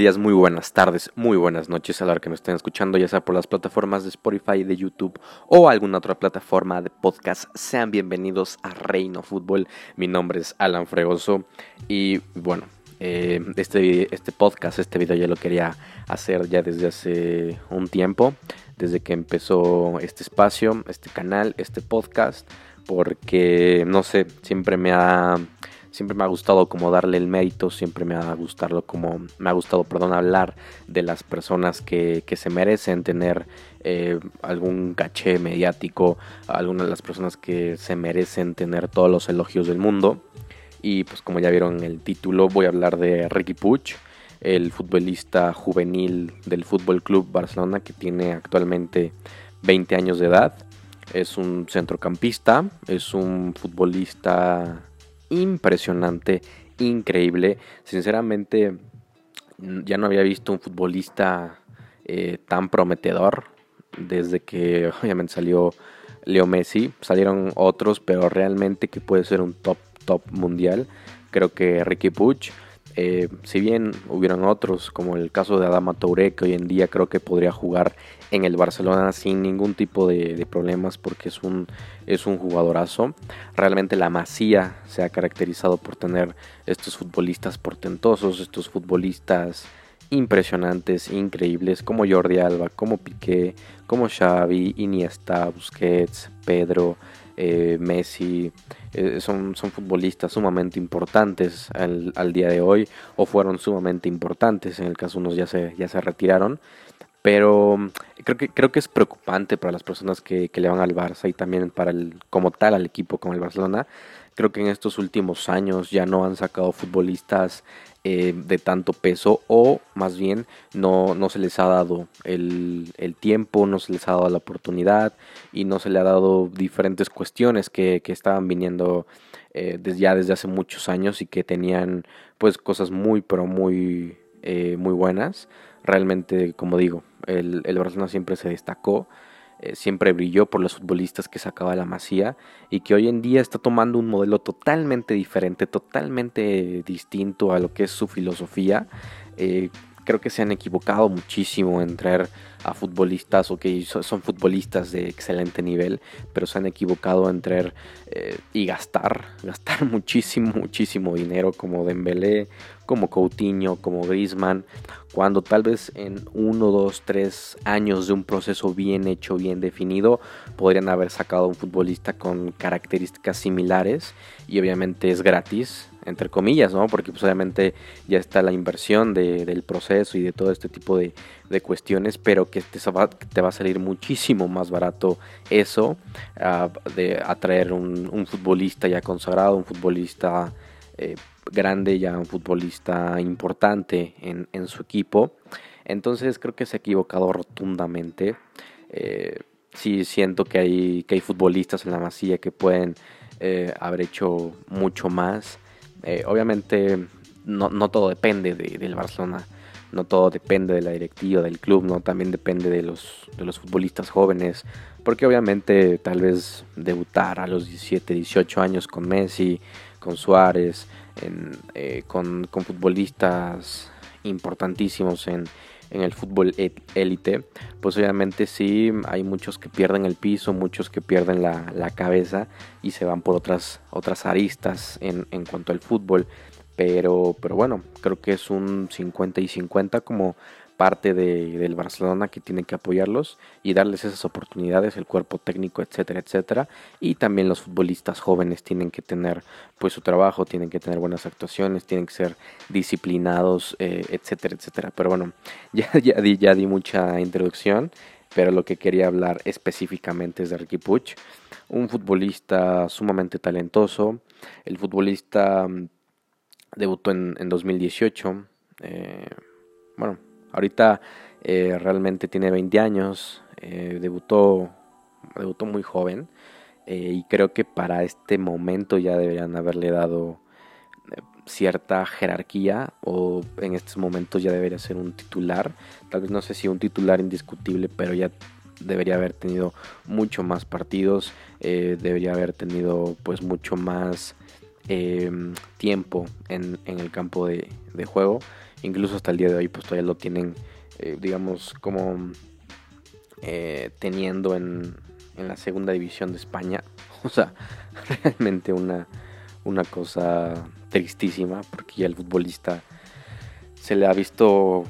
días, muy buenas tardes, muy buenas noches a la que me estén escuchando, ya sea por las plataformas de Spotify, de YouTube o alguna otra plataforma de podcast. Sean bienvenidos a Reino Fútbol. Mi nombre es Alan Fregoso y bueno, eh, este, este podcast, este video ya lo quería hacer ya desde hace un tiempo, desde que empezó este espacio, este canal, este podcast, porque no sé, siempre me ha siempre me ha gustado como darle el mérito, siempre me ha gustado como me ha gustado, perdón, hablar de las personas que, que se merecen tener eh, algún caché mediático, algunas de las personas que se merecen tener todos los elogios del mundo. Y pues como ya vieron en el título, voy a hablar de Ricky Puch, el futbolista juvenil del Fútbol Club Barcelona que tiene actualmente 20 años de edad. Es un centrocampista, es un futbolista impresionante, increíble. Sinceramente, ya no había visto un futbolista eh, tan prometedor desde que obviamente salió Leo Messi. Salieron otros, pero realmente que puede ser un top, top mundial. Creo que Ricky Puch. Eh, si bien hubieron otros, como el caso de Adama Touré, que hoy en día creo que podría jugar en el Barcelona sin ningún tipo de, problemas porque es un, es un jugadorazo. Realmente la Masía se ha caracterizado por tener estos futbolistas portentosos, estos futbolistas impresionantes, increíbles, como Jordi Alba, como Piqué, como Xavi, Iniesta, Busquets, Pedro, eh, Messi, eh, son, son futbolistas sumamente importantes al, al, día de hoy o fueron sumamente importantes, en el caso unos ya se, ya se retiraron, pero mm, creo que, creo que es preocupante para las personas que, le van al Barça y también para el, como tal al equipo como el Barcelona. Creo que en estos últimos años ya no han sacado futbolistas eh, de tanto peso o más bien no, no se les ha dado el, tiempo, no se les ha dado la oportunidad y no se le ha dado diferentes cuestiones que, estaban viniendo eh, desde, ya desde hace muchos años y que tenían pues cosas muy pero muy, eh, muy buenas. Realmente, como digo, el, el Barcelona siempre se destacó, eh, siempre brilló por los futbolistas que sacaba la Masía y que hoy en día está tomando un modelo totalmente diferente, totalmente distinto a lo que es su filosofía. Eh, creo que se han equivocado muchísimo en traer a futbolistas, ok, son futbolistas de excelente nivel, pero se han equivocado en traer eh, y gastar, gastar muchísimo, muchísimo dinero como Dembélé, como Coutinho, como Griezmann, cuando tal vez en uno, dos, tres años de un proceso bien hecho, bien definido, podrían haber sacado a un futbolista con características similares y obviamente es gratis, entre comillas, ¿no? Porque pues obviamente ya está la inversión de, del proceso y de todo este tipo de, cuestiones, pero que te, te, va, a salir muchísimo más barato eso, uh, de atraer un, futbolista ya consagrado, un futbolista eh, grande, ya un futbolista importante en, su equipo. Entonces creo que se ha equivocado rotundamente. Eh, sí siento que hay, que hay futbolistas en la masilla que pueden eh, haber hecho mucho más. Eh, obviamente no, no, todo depende de, del Barcelona, no todo depende de la directiva del club, no también depende de los, de los futbolistas jóvenes, porque obviamente tal vez debutar a los 17, 18 años con Messi, con Suárez, eh, con, con futbolistas importantísimos en, en el fútbol élite, pues obviamente sí hay muchos que pierden el piso, muchos que pierden la, la cabeza y se van por otras, otras aristas en, en cuanto al fútbol. Pero, pero bueno, creo que es un 50 y 50 como parte de, del Barcelona que tiene que apoyarlos y darles esas oportunidades, el cuerpo técnico, etcétera, etcétera. Y también los futbolistas jóvenes tienen que tener pues su trabajo, tienen que tener buenas actuaciones, tienen que ser disciplinados, eh, etcétera, etcétera. Pero bueno, ya, ya, di, ya di mucha introducción, pero lo que quería hablar específicamente es de Ricky Puch, un futbolista sumamente talentoso, el futbolista mm, debutó en, en 2018, eh, bueno, Ahorita eh, realmente tiene 20 años, eh, debutó, debutó muy joven eh, y creo que para este momento ya deberían haberle dado cierta jerarquía o en estos momentos ya debería ser un titular. Tal vez no sé si un titular indiscutible, pero ya debería haber tenido mucho más partidos, debería haber tenido pues mucho más eh, tiempo en, en, el campo de, de juego incluso hasta el día de hoy pues todavía lo tienen, eh, digamos, como eh, teniendo en, en la segunda división de España. O sea, realmente una, una cosa tristísima porque ya el futbolista se le ha visto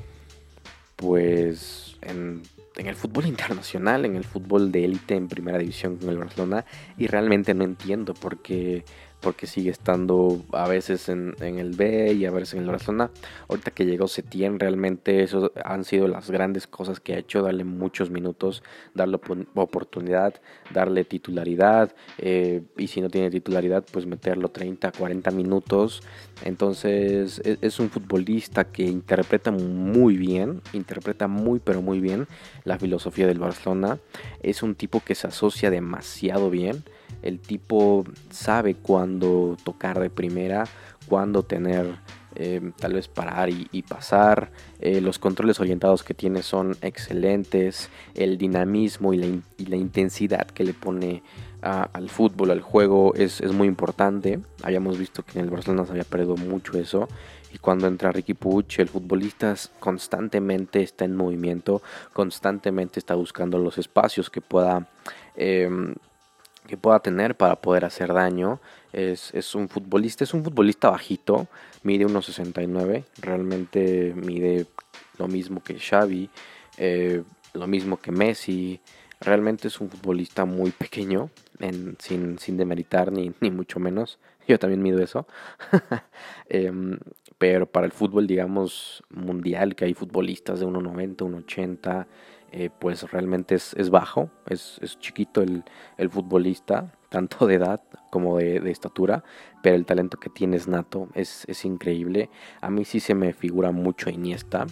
pues en, en, el fútbol internacional, en el fútbol de élite en primera división con el Barcelona y realmente no entiendo porque porque sigue estando a veces en, el B y a veces en el Barcelona. Ahorita que llegó Setien, realmente eso han sido las grandes cosas que ha hecho, darle muchos minutos, darle oportunidad, darle titularidad, eh, y si no tiene titularidad, pues meterlo 30, 40 minutos. Entonces es, es un futbolista que interpreta muy bien, interpreta muy pero muy bien la filosofía del Barcelona. Es un tipo que se asocia demasiado bien. El tipo sabe cuándo tocar de primera, cuándo tener eh, tal vez parar y, pasar. Eh, los controles orientados que tiene son excelentes. El dinamismo y la, intensidad que le pone al fútbol, al juego, es, muy importante. Habíamos visto que en el Barcelona se había perdido mucho eso. Y cuando entra Ricky Puch, el futbolista constantemente está en movimiento, constantemente está buscando los espacios que pueda em, que pueda tener para poder hacer daño. Es, un futbolista, es un futbolista bajito, mide 1.69, realmente mide lo mismo que Xavi, eh, lo mismo que Messi. Realmente es un futbolista muy pequeño, sin, sin demeritar ni, ni mucho menos. Yo también mido eso. Em, pero para el fútbol, digamos, mundial, que hay futbolistas de 1.90, 1.80, eh, pues realmente es, bajo, es, chiquito el, futbolista, tanto de edad como de, estatura, pero el talento que tiene es nato, es, increíble. A mí sí se me figura mucho Iniesta,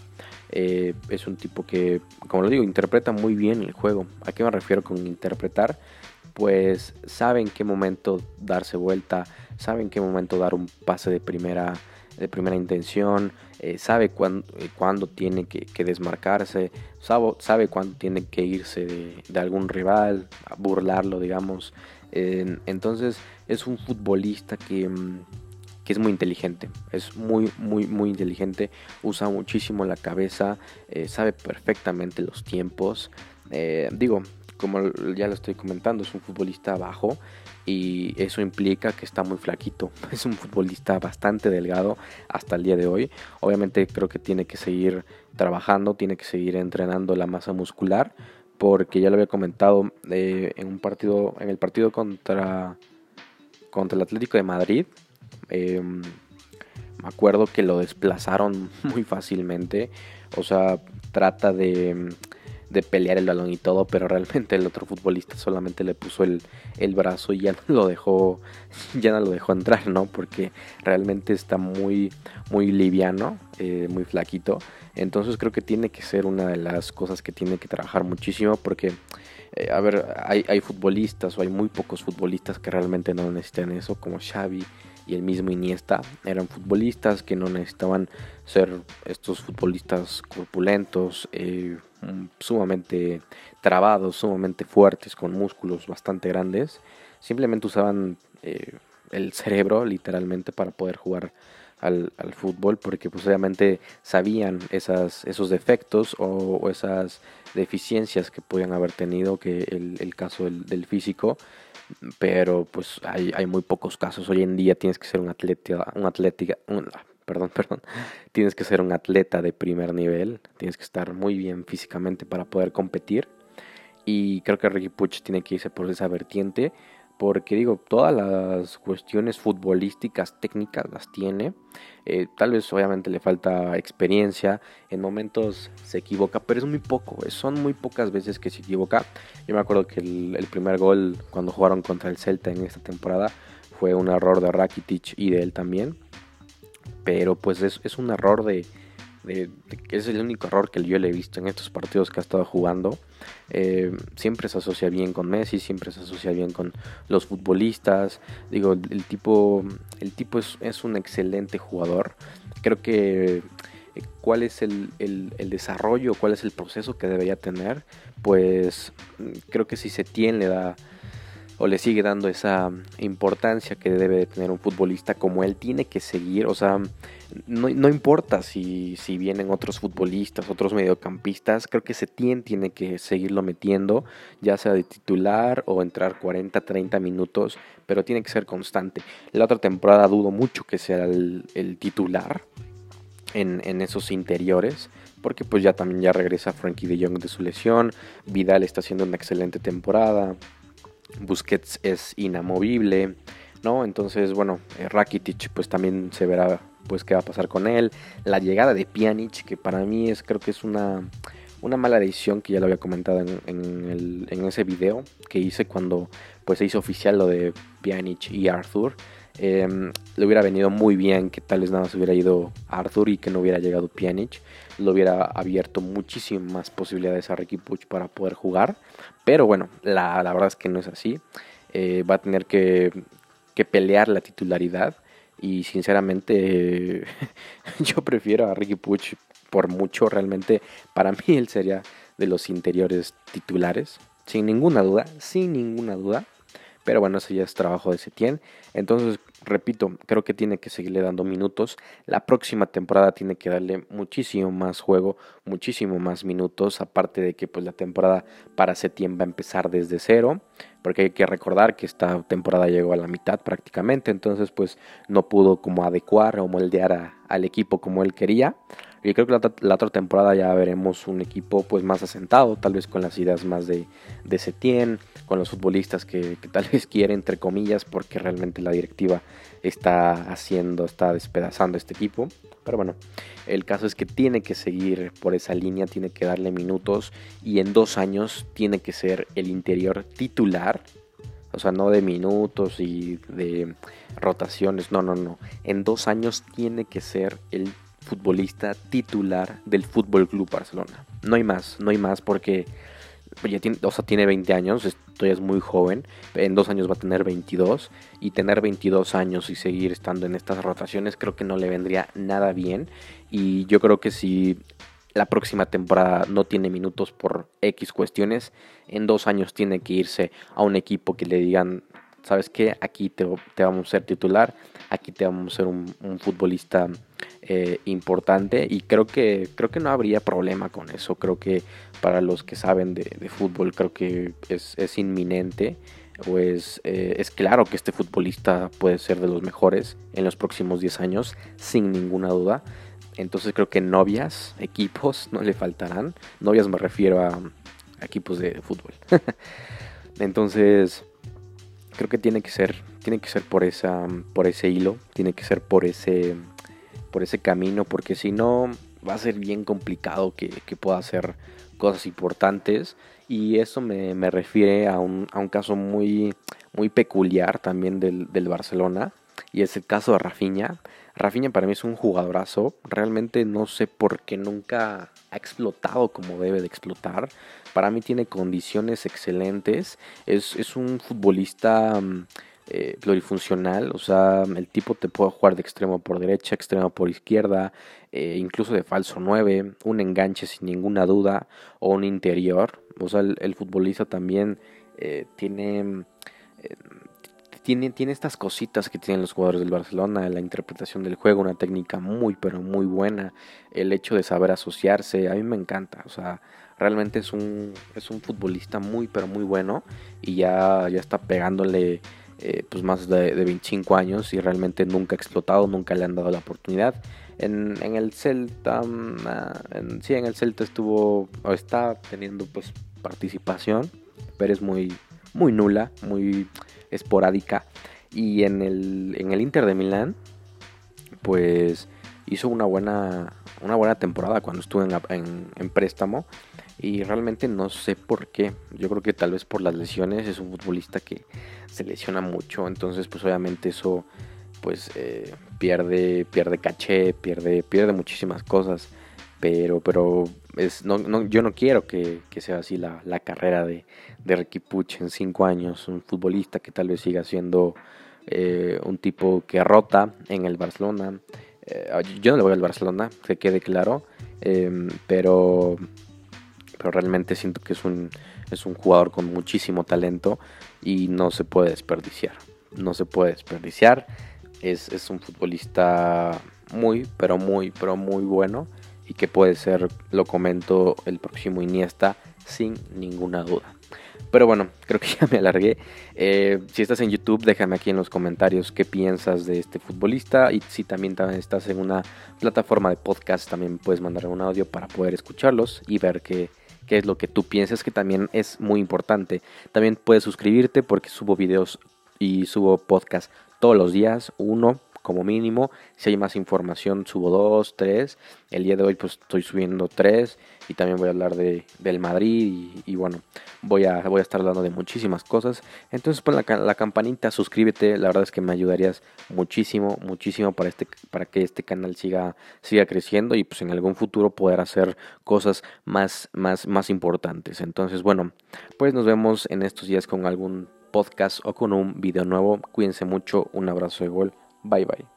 eh, es un tipo que, como lo digo, interpreta muy bien el juego. ¿A qué me refiero con interpretar? Pues sabe en qué momento darse vuelta, sabe en qué momento dar un pase de primera de primera intención, eh, sabe cuándo, eh, cuándo, tiene que, desmarcarse, sabe, sabe, cuándo tiene que irse de, algún rival, a burlarlo, digamos. entonces es un futbolista que, mm, que, es muy inteligente, es muy, muy, muy inteligente, usa muchísimo la cabeza, eh, sabe perfectamente los tiempos. digo, como ya lo estoy comentando, es un futbolista bajo y eso implica que está muy flaquito. Es un futbolista bastante delgado hasta el día de hoy. Obviamente creo que tiene que seguir trabajando, tiene que seguir entrenando la masa muscular porque ya lo había comentado eh, en un partido, en el partido contra contra el Atlético de Madrid. Em, me acuerdo que lo desplazaron muy fácilmente. O sea, trata de de pelear el balón y todo, pero realmente el otro futbolista solamente le puso el, brazo y ya no lo dejó, ya no lo dejó entrar, ¿no? Porque realmente está muy, muy liviano, eh, muy flaquito. Entonces creo que tiene que ser una de las cosas que tiene que trabajar muchísimo porque, eh, a ver, hay, hay futbolistas o hay muy pocos futbolistas que realmente no necesitan eso, como Xavi y el mismo Iniesta eran futbolistas que no necesitaban ser estos futbolistas corpulentos, eh, mm, sumamente trabados, sumamente fuertes, con músculos bastante grandes. Simplemente usaban eh, el cerebro literalmente para poder jugar al, fútbol porque pues obviamente sabían esas, esos defectos o, esas deficiencias que podían haber tenido que el, caso del, físico pero pues hay, hay muy pocos casos. Hoy en día tienes que ser un atleta, un atlética, perdón, perdón, tienes que ser un atleta de primer nivel, tienes que estar muy bien físicamente para poder competir. Y creo que Ricky Puch tiene que irse por esa vertiente porque digo, todas las cuestiones futbolísticas técnicas las tiene. Eh, tal vez obviamente le falta experiencia, en momentos se equivoca, pero es muy poco, son muy pocas veces que se equivoca. Yo me acuerdo que el, el, gol cuando jugaron contra el Celta en esta temporada fue un error de Rakitic y de él también. Pero pues es, es un error de, es el único error que yo le he visto en estos partidos que ha estado jugando. Eh, siempre se asocia bien con Messi, siempre se asocia bien con los futbolistas. Digo, el tipo, el tipo es, un excelente jugador. Creo que eh, cuál es el, desarrollo, cuál es el proceso que debería tener, pues creo que si se tiene le da o le sigue dando esa importancia que debe de tener un futbolista como él tiene que seguir, o sea, no, no importa si, si, vienen otros futbolistas, otros mediocampistas, creo que Setién tiene que seguirlo metiendo, ya sea de titular o entrar 40, 30 minutos, pero tiene que ser constante. La otra temporada dudo mucho que sea el, el titular en, en esos interiores, porque pues ya también ya regresa Frankie de Jong de su lesión, Vidal está haciendo una excelente temporada, Busquets es inamovible, ¿no? Entonces, bueno, eh, Rakitic pues también se verá pues qué va a pasar con él. La llegada de Pjanic, que para mí es creo que es una, una mala decisión que ya lo había comentado en, en, ese video que hice cuando pues se hizo oficial lo de Pjanic y Arthur. Em, le hubiera venido muy bien que tal vez nada se hubiera ido Arthur y que no hubiera llegado Pjanic. Lo hubiera abierto muchísimas más posibilidades a Ricky Puch para poder jugar. Pero bueno, la, la verdad es que no es así. Eh, va a tener que, que, pelear la titularidad. Y sinceramente yo prefiero a Ricky Puch por mucho. Realmente para mí él sería de los interiores titulares. Sin ninguna duda, sin ninguna duda. Pero bueno, eso ya es trabajo de Setien. Entonces, repito, creo que tiene que seguirle dando minutos. La próxima temporada tiene que darle muchísimo más juego, muchísimo más minutos. Aparte de que pues la temporada para Setien va a empezar desde cero. Porque hay que recordar que esta temporada llegó a la mitad prácticamente. Entonces, pues no pudo como adecuar o moldear al equipo como él quería. Y creo que la, otra temporada ya veremos un equipo pues más asentado, tal vez con las ideas más de, de Setien, con los futbolistas que, tal vez quiere, entre comillas, porque realmente la directiva está haciendo, está despedazando este equipo. Pero bueno, el caso es que tiene que seguir por esa línea, tiene que darle minutos y en dos años tiene que ser el interior titular. O sea, no de minutos y de rotaciones, no, no, no. En dos años tiene que ser el futbolista titular del Fútbol Club Barcelona. No hay más, no hay más porque ya tiene, o sea, tiene 20 años, ya es muy joven, en dos años va a tener 22 y tener 22 años y seguir estando en estas rotaciones creo que no le vendría nada bien y yo creo que si la próxima temporada no tiene minutos por X cuestiones, en dos años tiene que irse a un equipo que le digan, ¿sabes qué? Aquí te, vamos a ser titular, aquí te vamos a ser un, futbolista eh, importante y creo que, creo que no habría problema con eso. Creo que para los que saben de, fútbol creo que es, inminente o es, eh, es claro que este futbolista puede ser de los mejores en los próximos 10 años, sin ninguna duda. Entonces creo que novias, equipos no le faltarán. Novias me refiero a equipos de fútbol. Entonces, creo que tiene que ser, tiene que ser por esa, por ese hilo, tiene que ser por ese, por ese camino, porque si no va a ser bien complicado que, pueda hacer cosas importantes. Y eso me, refiere a un, a un, caso muy, muy peculiar también del, del Barcelona. Y es el caso de Rafinha. Rafinha para mí es un jugadorazo. Realmente no sé por qué nunca ha explotado como debe de explotar. Para mí tiene condiciones excelentes. Es, es un futbolista mm, eh, plurifuncional. O sea, el tipo te puede jugar de extremo por derecha, extremo por izquierda, eh, incluso de falso 9, un enganche sin ninguna duda o un interior. O sea, el, futbolista también eh, tiene tiene, tiene estas cositas que tienen los jugadores del Barcelona, la interpretación del juego, una técnica muy, pero muy buena, el hecho de saber asociarse, a mí me encanta, o sea, realmente es un, es un futbolista muy, pero muy bueno y ya, ya está pegándole eh, pues más de, de, 25 años y realmente nunca ha explotado, nunca le han dado la oportunidad. En, el Celta, ah, sí, en el Celta estuvo, o está teniendo pues participación, pero es muy, muy nula, muy esporádica. Y en el, en el Inter de Milán, pues hizo una buena, una buena temporada cuando estuvo en, préstamo. Y realmente no sé por qué. Yo creo que tal vez por las lesiones. Es un futbolista que se lesiona mucho. Entonces, pues obviamente eso pues eh, pierde, pierde caché, pierde, pierde muchísimas cosas. Pero, pero es, no, no, yo no quiero que, sea así la, la carrera de, de, Ricky Puch en cinco años. Un futbolista que tal vez siga siendo eh, un tipo que rota en el Barcelona. Eh, yo no le voy al Barcelona, que quede claro. Em, pero, pero realmente siento que es un, es un jugador con muchísimo talento y no se puede desperdiciar. No se puede desperdiciar. Es, es un futbolista muy, pero muy, pero muy bueno y que puede ser, lo comento, el próximo Iniesta sin ninguna duda. Pero bueno, creo que ya me alargué. Eh, si estás en YouTube, déjame aquí en los comentarios qué piensas de este futbolista. Y si también estás en una plataforma de podcast, también puedes mandar un audio para poder escucharlos y ver qué, qué es lo que tú piensas, que también es muy importante. También puedes suscribirte porque subo videos y subo podcast todos los días, uno como mínimo. Si hay más información, subo dos, tres. El día de hoy pues estoy subiendo tres y también voy a hablar de, del Madrid y, bueno, voy a, voy a estar hablando de muchísimas cosas. Entonces pon la, la, campanita, suscríbete, la verdad es que me ayudarías muchísimo, muchísimo para, este, para que este canal siga, siga creciendo y pues en algún futuro poder hacer cosas más, más, más importantes. Entonces bueno, pues nos vemos en estos días con algún podcast o con un video nuevo. Cuídense mucho, un abrazo de gol. Bye bye.